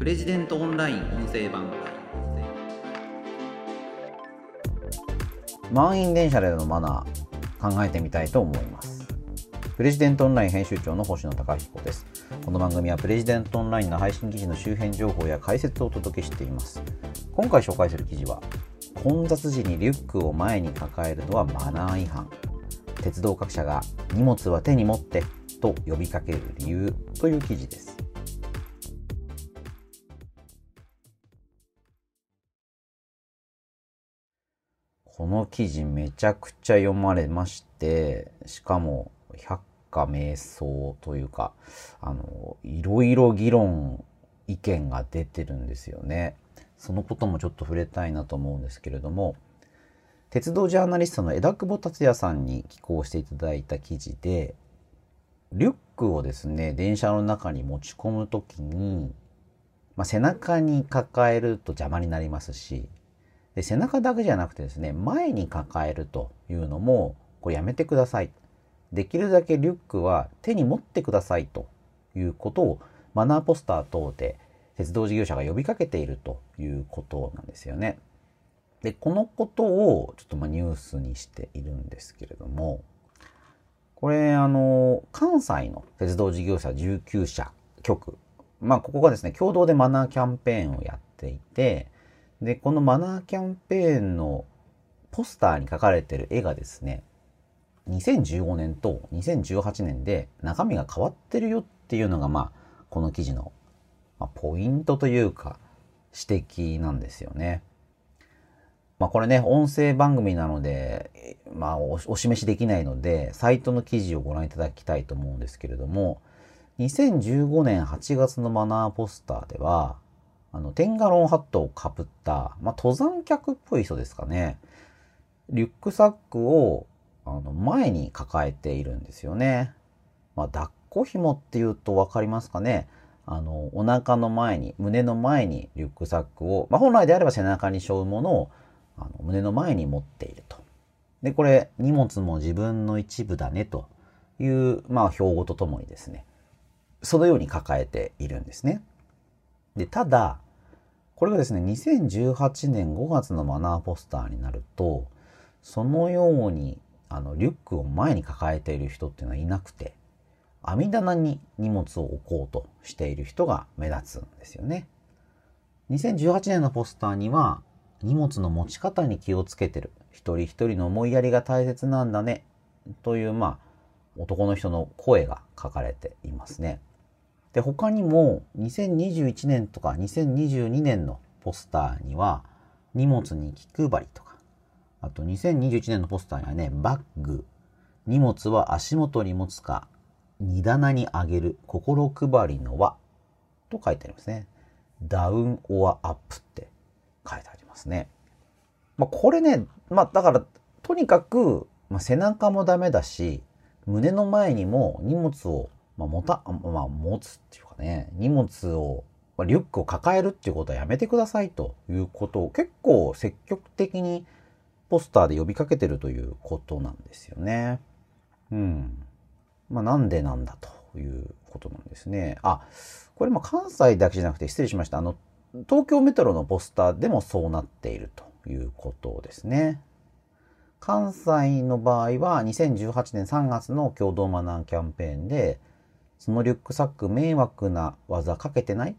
プレジデントオンライン音声版満員電車でのマナー考えてみたいと思います。プレジデントオンライン編集長の星野貴彦です。この番組はプレジデントオンラインの配信記事の周辺情報や解説をお届けしています。今回紹介する記事は混雑時にリュックを前に抱えるのはマナー違反。鉄道各社が荷物は手に持ってと呼びかける理由という記事です。この記事めちゃくちゃ読まれましてしかも百花瞑想というかあのいろいろ議論意見が出てるんですよね。そのこともちょっと触れたいなと思うんですけれども鉄道ジャーナリストの枝久保達也さんに寄稿していただいた記事でリュックをですね電車の中に持ち込む時に、まあ、背中に抱えると邪魔になりますしで背中だけじゃなくてですね前に抱えるというのもこれやめてくださいできるだけリュックは手に持ってくださいということをマナーポスター等で鉄道事業者が呼びかけているということなんですよね。で、このことをちょっとまニュースにしているんですけれども、これあの、関西の鉄道事業者19社局、まあここがですね、共同でマナーキャンペーンをやっていて、で、このマナーキャンペーンのポスターに書かれてる絵がですね、2015年と2018年で中身が変わってるよっていうのが、まあ、この記事の、ま、ポイントというか、指摘なんですよね。まあこれね、音声番組なので、まあお示しできないので、サイトの記事をご覧いただきたいと思うんですけれども、2015年8月のマナーポスターでは、あの、テンガロンハットをかぶった、まあ登山客っぽい人ですかね。リュックサックをあの前に抱えているんですよね。まあ、抱っこ紐っていうと分かりますかね。あの、お腹の前に、胸の前にリュックサックを、まあ、本来であれば背中に背負うものをあの胸の前に持っていると。で、これ、荷物も自分の一部だねという、まあ、標語とともにですね、そのように抱えているんですね。で、ただ、これがですね、2018年5月のマナーポスターになると、そのようにあのリュックを前に抱えている人っていうのはいなくて網棚に荷物を置こうとしている人が目立つんですよね。2018年のポスターには荷物の持ち方に気をつけてる一人一人の思いやりが大切なんだねというまあ男の人の声が書かれていますね。で他にも2021年とか2022年のポスターには荷物に気配りとかあと2021年のポスターにはね、バッグ、荷物は足元に持つか、荷棚にあげる、心配りの輪と書いてありますね。ダウンオアアップって書いてありますね。まあ、これね、まあ、だから、とにかく、まあ、背中もダメだし、胸の前にも荷物を、まあ、持た、まあ、持つっていうかね、荷物を、まあ、リュックを抱えるっていうことはやめてくださいということを結構積極的にポスターで呼びかけてるということなんですよね。うん。まあなんでなんだということなんですね。あ、これも関西だけじゃなくて失礼しました。あの、東京メトロのポスターでもそうなっているということですね。関西の場合は2018年3月の共同マナーキャンペーンで、そのリュックサック迷惑な技かけてない？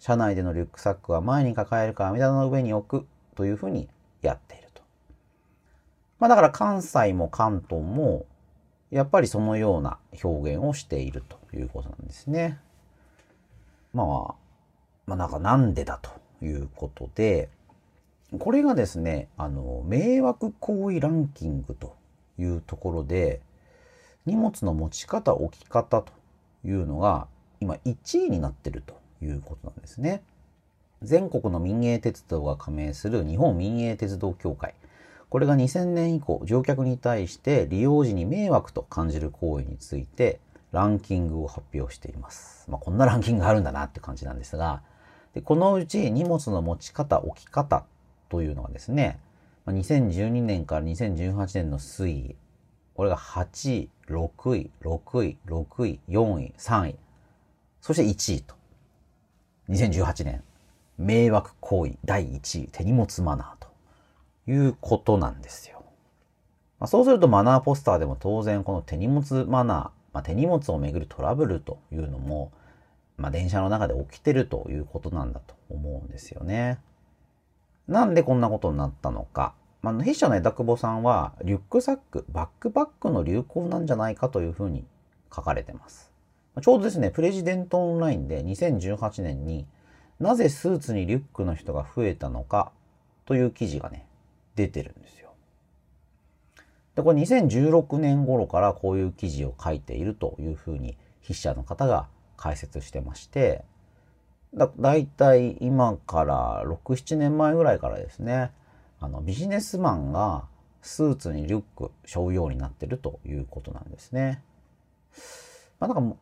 車内でのリュックサックは前に抱えるか網棚の上に置く？というふうにやっていると。まあだから関西も関東もやっぱりそのような表現をしているということなんですね。まあ、まあなんかなんでだということで、これがですね、あの、迷惑行為ランキングというところで、荷物の持ち方、置き方というのが今1位になってるということなんですね。全国の民営鉄道が加盟する日本民営鉄道協会。これが2000年以降、乗客に対して利用時に迷惑と感じる行為についてランキングを発表しています。まあ、こんなランキングがあるんだなって感じなんですが、でこのうち荷物の持ち方、置き方というのはですね、2012年から2018年の推移、これが8位、6位、6位、6位、4位、3位、そして1位と2018年、迷惑行為第1位、手荷物マナーということなんですよ。まあ、そうするとマナーポスターでも当然この手荷物マナー、まあ、手荷物をめぐるトラブルというのも、まあ、電車の中で起きてるということなんだと思うんですよね。なんでこんなことになったのか。まあ、筆者の枝久保さんは、リュックサック、バックパックの流行なんじゃないかというふうに書かれてます。ちょうどですね、プレジデントオンラインで2018年になぜスーツにリュックの人が増えたのかという記事がね、出てるんですよ。で、これ2016年頃からこういう記事を書いているというふうに筆者の方が解説してまして、だ、だいたい今から6、7年前ぐらいからですね、あの、ビジネスマンがスーツにリュック背負うようになってるということなんですね。まあ、なんか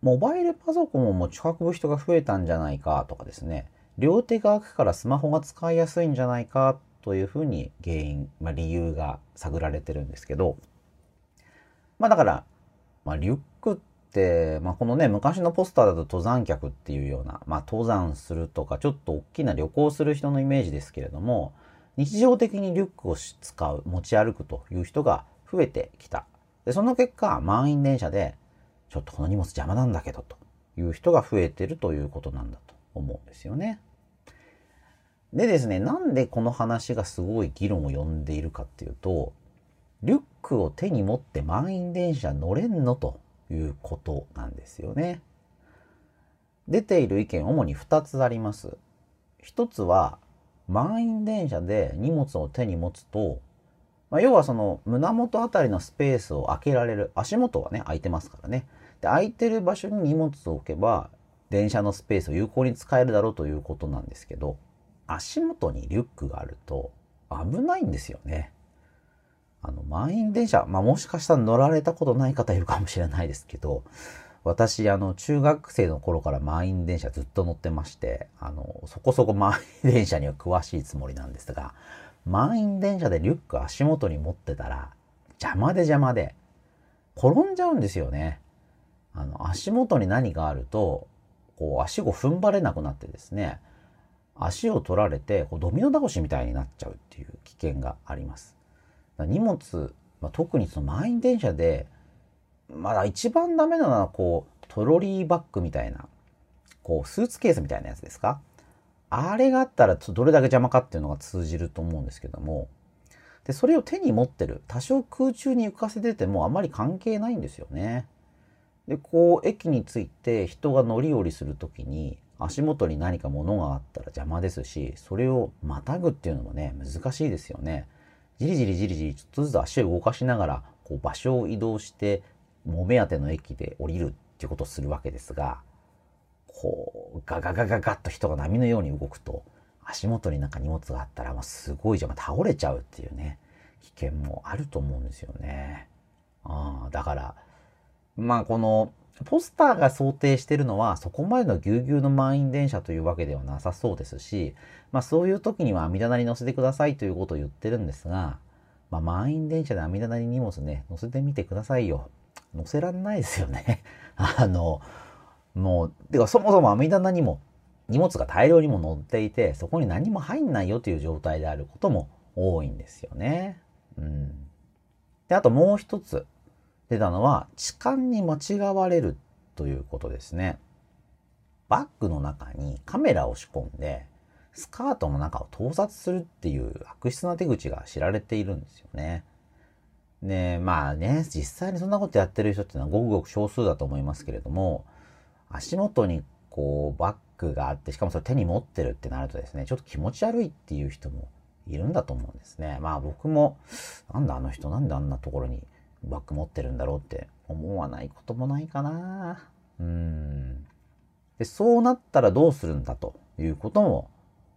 モバイルパソコンを持ち運ぶ人が増えたんじゃないかとかですね、両手が空くからスマホが使いやすいんじゃないかというふうに原因、まあ、理由が探られてるんですけど、まあだから、まあ、リュックって、まあ、このね、昔のポスターだと登山客っていうような、まあ、登山するとか、ちょっと大きな旅行する人のイメージですけれども、日常的にリュックを使う、持ち歩くという人が増えてきた。で、その結果、満員電車でちょっとこの荷物邪魔なんだけどという人が増えてるということなんだと思うんですよね。でですね、なんでこの話がすごい議論を呼んでいるかっていうと、リュックを手に持って満員電車乗れんのということなんですよね。出ている意見主に2つあります。1つは、満員電車で荷物を手に持つと、まあ、要はその胸元あたりのスペースを空けられる。足元はね、空いてますからね。で、空いてる場所に荷物を置けば、電車のスペースを有効に使えるだろうということなんですけど、足元にリュックがあると危ないんですよね。あの、満員電車、まあ、もしかしたら乗られたことない方いるかもしれないですけど、私、あの、中学生の頃から満員電車ずっと乗ってまして、あの、そこそこ満員電車には詳しいつもりなんですが、満員電車でリュック足元に持ってたら、邪魔で邪魔で、転んじゃうんですよね。あの、足元に何があると、こう、足を踏ん張れなくなってですね、足を取られて、こうドミノ倒しみたいになっちゃうっていう危険があります。荷物、まあ、特にその満員電車で、まだ一番ダメなのは、こう、トロリーバッグみたいな、こう、スーツケースみたいなやつですか？あれがあったら、どれだけ邪魔かっていうのが通じると思うんですけども、で、それを手に持ってる。多少空中に浮かせててもあまり関係ないんですよね。で、こう、駅に着いて人が乗り降りするときに、足元に何か物があったら邪魔ですし、それをまたぐっていうのもね、難しいですよね。じりじりじりじり、ちょっとずつ足を動かしながら、こう、場所を移動して、も目当ての駅で降りるっていうことをするわけですが、こう、ガガガガガッと人が波のように動くと、足元になんか荷物があったら、まあ、すごいじゃん、倒れちゃうっていうね、危険もあると思うんですよね。ああ、だから、まあこのポスターが想定してるのはそこまでのぎゅうぎゅうの満員電車というわけではなさそうですし、まあそういう時には網棚に乗せてくださいということを言ってるんですが、まあ満員電車で網棚に荷物ね、乗せてみてくださいよ。乗せらんないですよね。あの、もう、てかそもそも網棚にも荷物が大量にも乗っていて、そこに何も入んないよという状態であることも多いんですよね。うん。で、あともう一つ。出たのは痴漢に間違われるということですね。バッグの中にカメラを仕込んで、スカートの中を盗撮するっていう悪質な手口が知られているんですよね。で、まあね、実際にそんなことやってる人っていうのはごくごく少数だと思いますけれども、足元にこうバッグがあって、しかもそれ手に持ってるってなるとですね、ちょっと気持ち悪いっていう人もいるんだと思うんですね。まあ僕も、なんだあの人なんであんなところにバッグ持ってるんだろうって思わないこともないかな。うん。で、そうなったらどうするんだということも、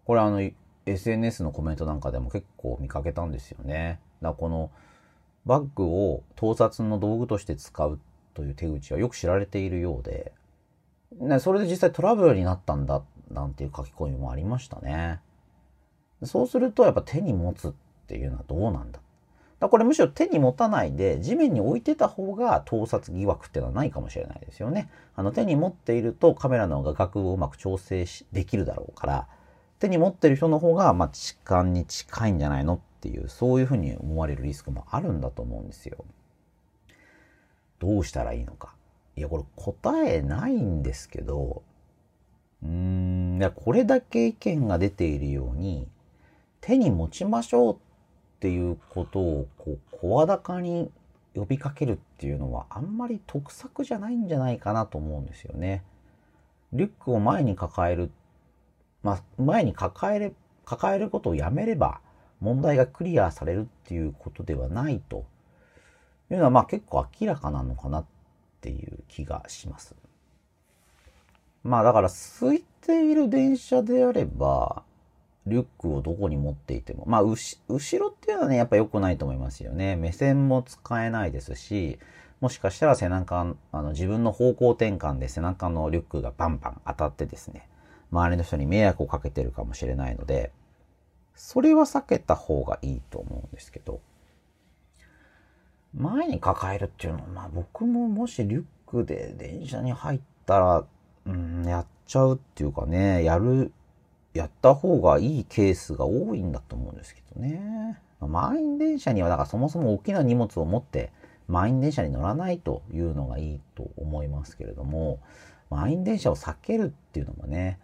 これあの、SNS のコメントなんかでも結構見かけたんですよね。だからこの、バッグを盗撮の道具として使うという手口はよく知られているようで、ね、それで実際トラブルになったんだ、なんていう書き込みもありましたね。そうするとやっぱ手に持つっていうのはどうなんだ？だこれむしろ手に持たないで地面に置いてた方が盗撮疑惑っていうのはないかもしれないですよね。あの手に持っているとカメラの画角をうまく調整できるだろうから、手に持ってる人の方が、まあ、痴漢に近いんじゃないのっていう、そういうふうに思われるリスクもあるんだと思うんですよ。どうしたらいいのか。いや、これ答えないんですけど、うーん、いや、これだけ意見が出ているように、手に持ちましょうっていうことを、こう、声高に呼びかけるっていうのは、あんまり得策じゃないんじゃないかなと思うんですよね。リュックを前に抱える、まあ、前に抱える、抱えることをやめれば、問題がクリアされるっていうことではないというのは、まあ結構明らかなのかなっていう気がします。まあだから空いている電車であれば、リュックをどこに持っていても、まあ後ろっていうのはね、やっぱ良くないと思いますよね。目線も使えないですし、もしかしたら背中、あの自分の方向転換で背中のリュックがバンバン当たってですね、周りの人に迷惑をかけてるかもしれないので、それは避けた方がいいと思うんですけど、前に抱えるっていうのは、まあ僕ももしリュックで電車に入ったら、うん、やっちゃうっていうかね、やる、やった方がいいケースが多いんだと思うんですけどね。満員電車には、だからそもそも大きな荷物を持って満員電車に乗らないというのがいいと思いますけれども、満員電車を避けるっていうのもね、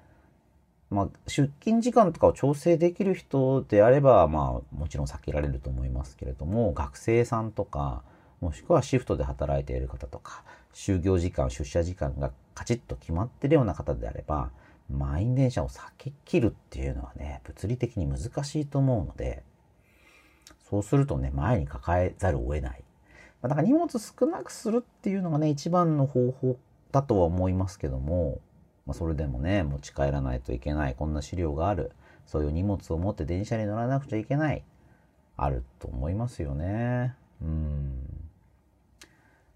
まあ、出勤時間とかを調整できる人であれば、まあ、もちろん避けられると思いますけれども、学生さんとか、もしくはシフトで働いている方とか、就業時間、出社時間がカチッと決まってるような方であれば、満員電車を避けきるっていうのはね、物理的に難しいと思うので、そうするとね、前に抱えざるを得ない。だから荷物少なくするっていうのがね、一番の方法だとは思いますけども、まあ、それでもね、持ち帰らないといけない、こんな資料がある、そういう荷物を持って電車に乗らなくちゃいけない、あると思いますよね。うん。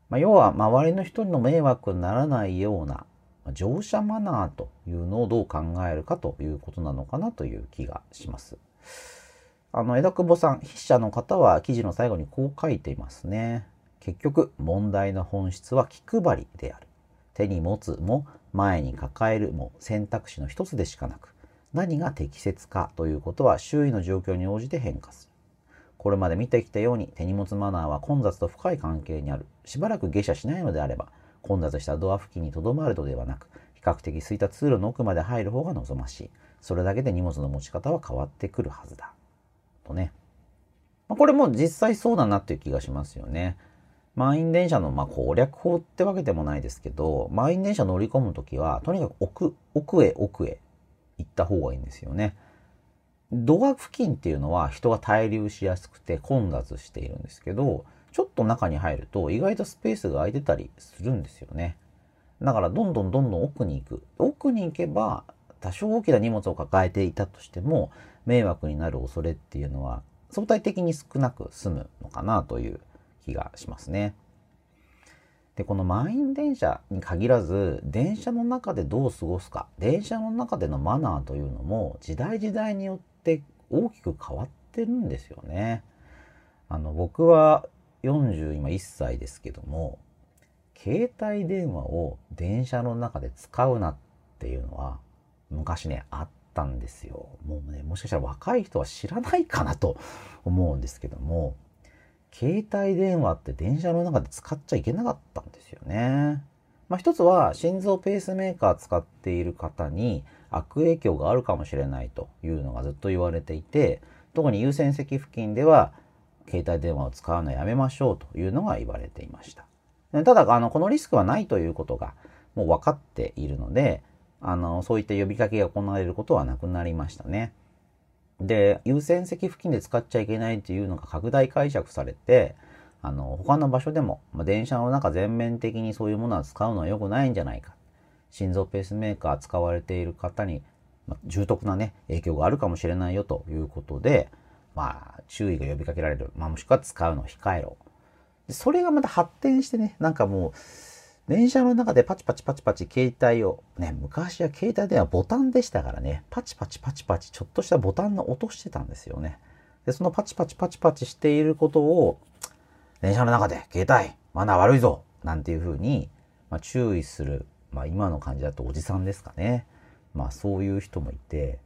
まあ、要は、周りの人の迷惑にならないような、乗車マナーというのをどう考えるかということなのかなという気がします。あの、枝久保さん、筆者の方は記事の最後にこう書いていますね。結局、問題の本質は気配りである。手に持つも前に抱えるも選択肢の一つでしかなく、何が適切かということは周囲の状況に応じて変化する。これまで見てきたように手荷物マナーは混雑と深い関係にある。しばらく下車しないのであれば、混雑したドア付近にとどまるのではなく、比較的空いた通路の奥まで入る方が望ましい。それだけで荷物の持ち方は変わってくるはずだ。とね。これも実際そうだなっていう気がしますよね。満員電車のま攻略法ってわけでもないですけど、満員電車乗り込むときは、とにかく奥、奥へ奥へ行った方がいいんですよね。ドア付近っていうのは人が滞留しやすくて混雑しているんですけど、ちょっと中に入ると意外とスペースが空いてたりするんですよね。だからどんどんどんどん奥に行く。奥に行けば多少大きな荷物を抱えていたとしても迷惑になる恐れっていうのは相対的に少なく済むのかなという気がしますね。で、この満員電車に限らず、電車の中でどう過ごすか、電車の中でのマナーというのも、時代時代によって大きく変わってるんですよね。あの、僕は40、今1歳ですけども、携帯電話を電車の中で使うなっていうのは、昔ね、あったんですよ。もうね、もしかしたら若い人は知らないかなと思うんですけども、携帯電話って電車の中で使っちゃいけなかったんですよね。まあ一つは心臓ペースメーカー使っている方に悪影響があるかもしれないというのがずっと言われていて、特に優先席付近では携帯電話を使うのやめましょうというのが言われていました。ただ、あの、このリスクはないということがもう分かっているので、あの、そういった呼びかけが行われることはなくなりましたね。で、優先席付近で使っちゃいけないっていうのが拡大解釈されて、あの、他の場所でも、まあ、電車の中全面的にそういうものは使うのは良くないんじゃないか。心臓ペースメーカー使われている方に、まあ、重篤なね、影響があるかもしれないよということで、まあ、注意が呼びかけられる。まあ、もしくは使うのを控えろ。それがまた発展してね、なんかもう、電車の中でパチパチパチパチ携帯を、ね、昔は携帯電話ボタンでしたからね、パチパチパチパチちょっとしたボタンの音してたんですよね。で、そのパチパチパチパチしていることを、電車の中で携帯、マナー悪いぞなんていうふうに、まあ、注意する。まあ今の感じだとおじさんですかね。まあそういう人もいて、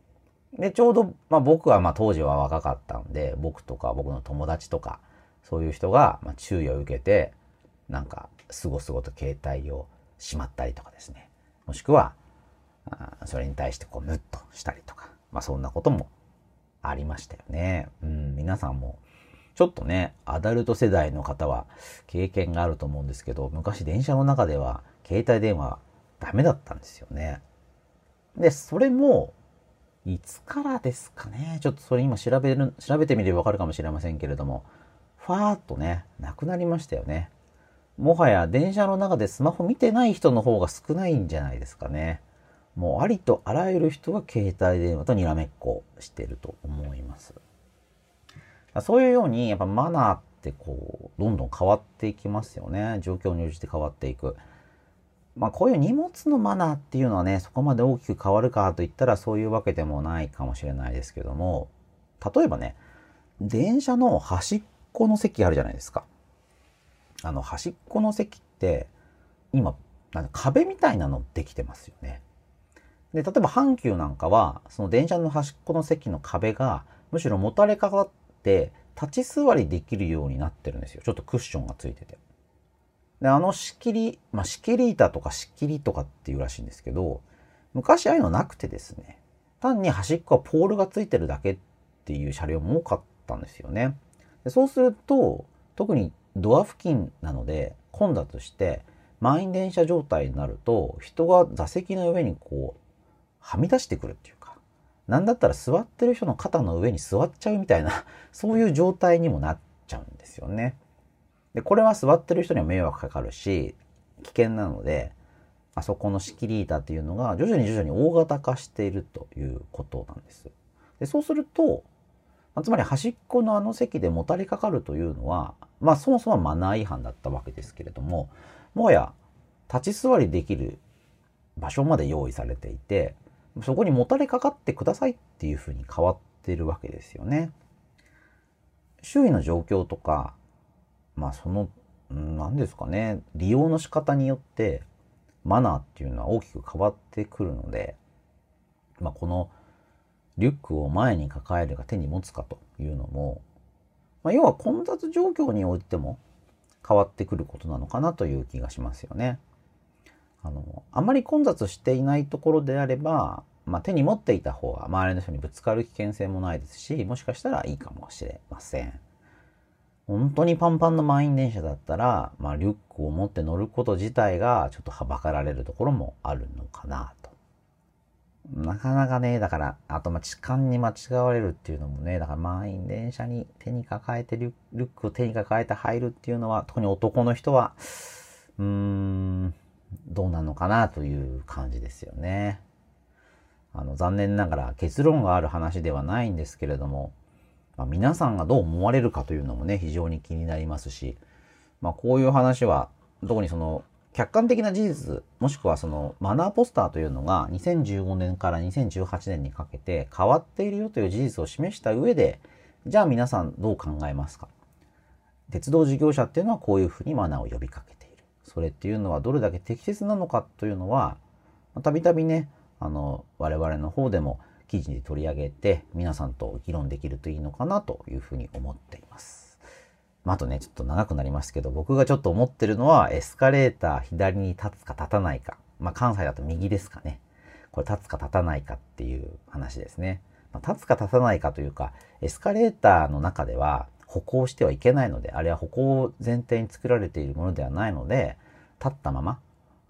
で、ちょうど、まあ僕はまあ当時は若かったんで、僕とか僕の友達とか、そういう人がまあ注意を受けて、なんか、すごすごと携帯をしまったりとかですね。もしくは、それに対してこうムッとしたりとか、まあそんなこともありましたよね。うん、皆さんも、ちょっとね、アダルト世代の方は経験があると思うんですけど、昔電車の中では携帯電話ダメだったんですよね。で、それも、いつからですかね？ちょっとそれ今調べる、調べてみればわかるかもしれませんけれども、ファーっとね、なくなりましたよね。もはや電車の中でスマホ見てない人の方が少ないんじゃないですかね。もうありとあらゆる人が携帯電話とにらめっこしてると思います。そういうようにやっぱマナーってこうどんどん変わっていきますよね。状況に応じて変わっていく。まあこういう荷物のマナーっていうのはね、そこまで大きく変わるかといったらそういうわけでもないかもしれないですけども、例えばね、電車の端っこの席あるじゃないですか。あの端っこの席って今、なんか壁みたいなのできてますよね。で、例えば阪急なんかは、その電車の端っこの席の壁が、むしろもたれかかって、立ち座りできるようになってるんですよ。ちょっとクッションがついてて。で、あの仕切り、まあ、仕切り板とか仕切りとかっていうらしいんですけど、昔ああいうのなくてですね、単に端っこはポールがついてるだけっていう車両も多かったんですよね。でそうすると、特にドア付近なので混雑して、満員電車状態になると、人が座席の上にこう、はみ出してくるっていうか、なんだったら座ってる人の肩の上に座っちゃうみたいな、そういう状態にもなっちゃうんですよね。で、これは座ってる人には迷惑かかるし、危険なので、あそこの仕切り板っていうのが徐々に徐々に大型化しているということなんです。でそうすると、つまり端っこのあの席でもたれかかるというのは、まあそもそもマナー違反だったわけですけれども、もはや立ち座りできる場所まで用意されていて、そこにもたれかかってくださいっていうふうに変わってるわけですよね。周囲の状況とか、まあその、何ですかね、利用の仕方によってマナーっていうのは大きく変わってくるので、まあこのリュックを前に抱えるか手に持つかというのも、まあ、要は混雑状況においても変わってくることなのかなという気がしますよね。あの、あまり混雑していないところであれば、まあ、手に持っていた方が周りの人にぶつかる危険性もないですし、もしかしたらいいかもしれません。本当にパンパンの満員電車だったら、まあ、リュックを持って乗ること自体がちょっとはばかられるところもあるのかなと。なかなかね、だから、あと、ま、痴漢に間違われるっていうのもね、だから満員電車に手に抱えてリュックを手に抱えて入るっていうのは、特に男の人は、うーん、どうなのかなという感じですよね。あの、残念ながら結論がある話ではないんですけれども、まあ、皆さんがどう思われるかというのもね、非常に気になりますし、まあ、こういう話は、特にその、客観的な事実、もしくはそのマナーポスターというのが2015年から2018年にかけて変わっているよという事実を示した上で、じゃあ皆さんどう考えますか？鉄道事業者っていうのはこういうふうにマナーを呼びかけている。それっていうのはどれだけ適切なのかというのは、たびたびね、あの、我々の方でも記事に取り上げて皆さんと議論できるといいのかなというふうに思っています。まあ、あとね、ちょっと長くなりますけど、僕がちょっと思ってるのは、エスカレーター左に立つか立たないか。まあ、関西だと右ですかね。これ立つか立たないかっていう話ですね。まあ、立つか立たないかというか、エスカレーターの中では歩行してはいけないので、あれは歩行を前提に作られているものではないので、立ったまま、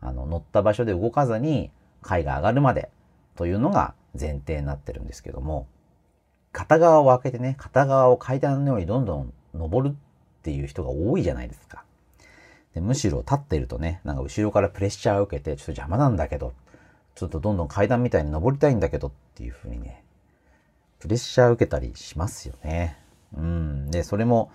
あの、乗った場所で動かずに階が上がるまでというのが前提になってるんですけども、片側を開けてね、片側を階段のようにどんどん登るっていう人が多いじゃないですか。でむしろ立ってるとね、なんか後ろからプレッシャーを受けて、ちょっと邪魔なんだけど、ちょっとどんどん階段みたいに登りたいんだけどっていう風にね、プレッシャーを受けたりしますよね。うん。で、それも、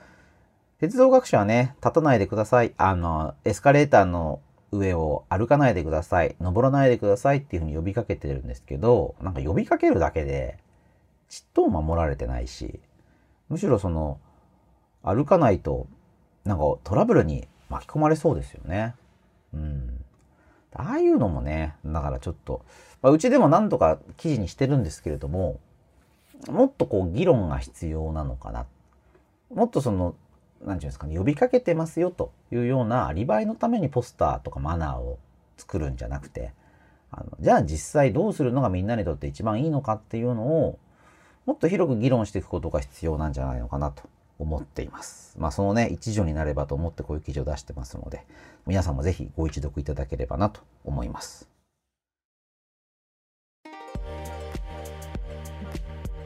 鉄道学者はね、立たないでください。あの、エスカレーターの上を歩かないでください、登らないでくださいっていうふうに呼びかけてるんですけど、なんか呼びかけるだけで、ちっとも守られてないし、むしろその、歩かないと、なんかトラブルに巻き込まれそうですよね。うん。ああいうのもね、だからちょっと、まあ、うちでも何とか記事にしてるんですけれども、もっとこう議論が必要なのかな。もっとその、何て言うんですかね、呼びかけてますよというようなアリバイのためにポスターとかマナーを作るんじゃなくて、あのじゃあ実際どうするのがみんなにとって一番いいのかっていうのを、もっと広く議論していくことが必要なんじゃないのかなと思っています。まあそのね、一助になればと思ってこういう記事を出してますので、皆さんもぜひご一読いただければなと思います。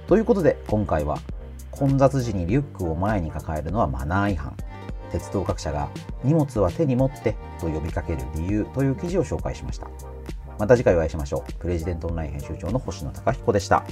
ということで今回は混雑時にリュックを前に抱えるのはマナー違反鉄道各社が荷物は手に持ってと呼びかける理由という記事を紹介しましたまた次回お会いしましょうプレジデントオンライン編集長の星野貴彦でした